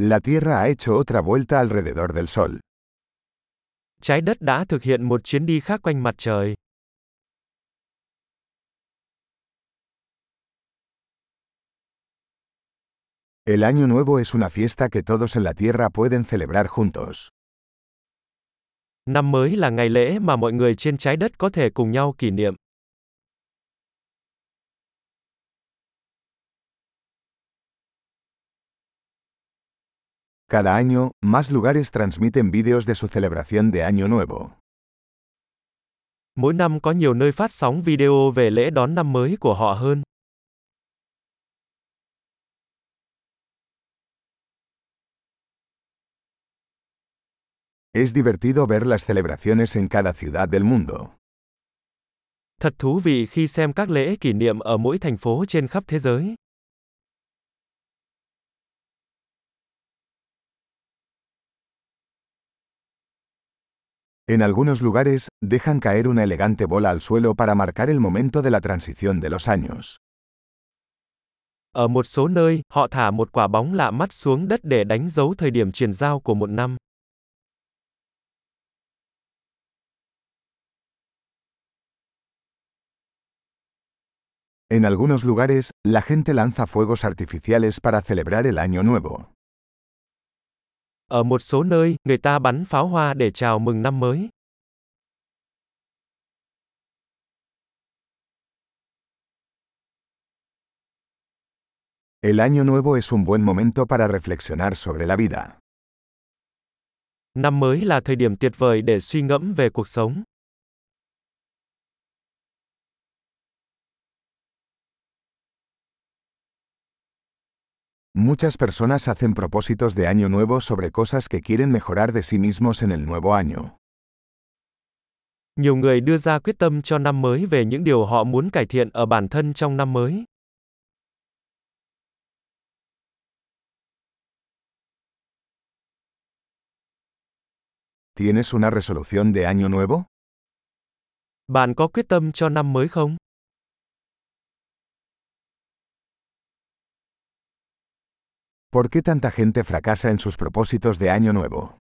La Tierra ha hecho otra vuelta alrededor del Sol. Trái đất đã thực hiện một chuyến đi khác quanh mặt trời. El Año Nuevo es una fiesta que todos en la Tierra pueden celebrar juntos. Năm mới là ngày lễ mà mọi người trên trái đất có thể cùng nhau kỷ niệm. Cada año, más lugares transmiten vídeos de su celebración de Año Nuevo. Mỗi năm có nhiều nơi phát sóng video về lễ đón năm mới của họ hơn. Es divertido ver las celebraciones en cada ciudad del mundo. Thật thú vị khi xem các lễ kỷ niệm ở mỗi thành phố trên khắp thế giới. En algunos lugares, dejan caer una elegante bola al suelo para marcar el momento de la transición de los años. Ở một số nơi, họ thả một quả bóng lạ mắt xuống đất để đánh dấu thời điểm chuyển giao của một năm. En algunos lugares, la gente lanza fuegos artificiales para celebrar el Año Nuevo. Ở một số nơi, người ta bắn pháo hoa để chào mừng năm mới. El Año Nuevo es un buen momento para reflexionar sobre la vida. Năm mới là thời điểm tuyệt vời để suy ngẫm về cuộc sống. Muchas personas hacen propósitos de año nuevo sobre cosas que quieren mejorar de sí mismos en el nuevo año. Nhiều người đưa ra quyết tâm cho năm mới về những điều họ muốn cải thiện ở bản thân trong năm mới. ¿Tienes una resolución de año nuevo? Bạn có quyết tâm cho năm mới không? ¿Por qué tanta gente fracasa en sus propósitos de año nuevo?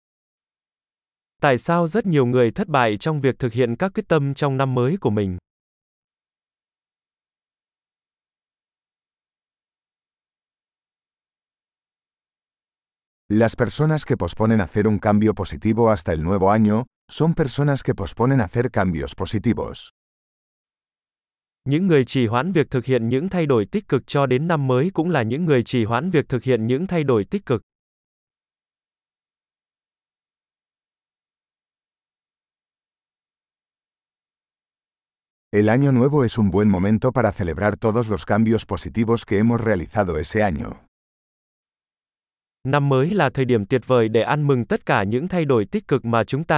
Tại sao rất nhiều người thất bại trong việc thực hiện các quyết tâm trong năm mới của mình? Las personas que posponen hacer un cambio positivo hasta el nuevo año son personas que posponen hacer cambios positivos. Những người trì hoãn việc thực hiện những thay đổi tích cực cho đến năm mới cũng là những người trì hoãn việc thực hiện những thay đổi tích cực. El año nuevo es un buen momento para celebrar todos los cambios positivos que hemos realizado ese año. Năm mới là thời điểm tuyệt vời để ăn mừng tất cả những thay đổi tích cực mà chúng ta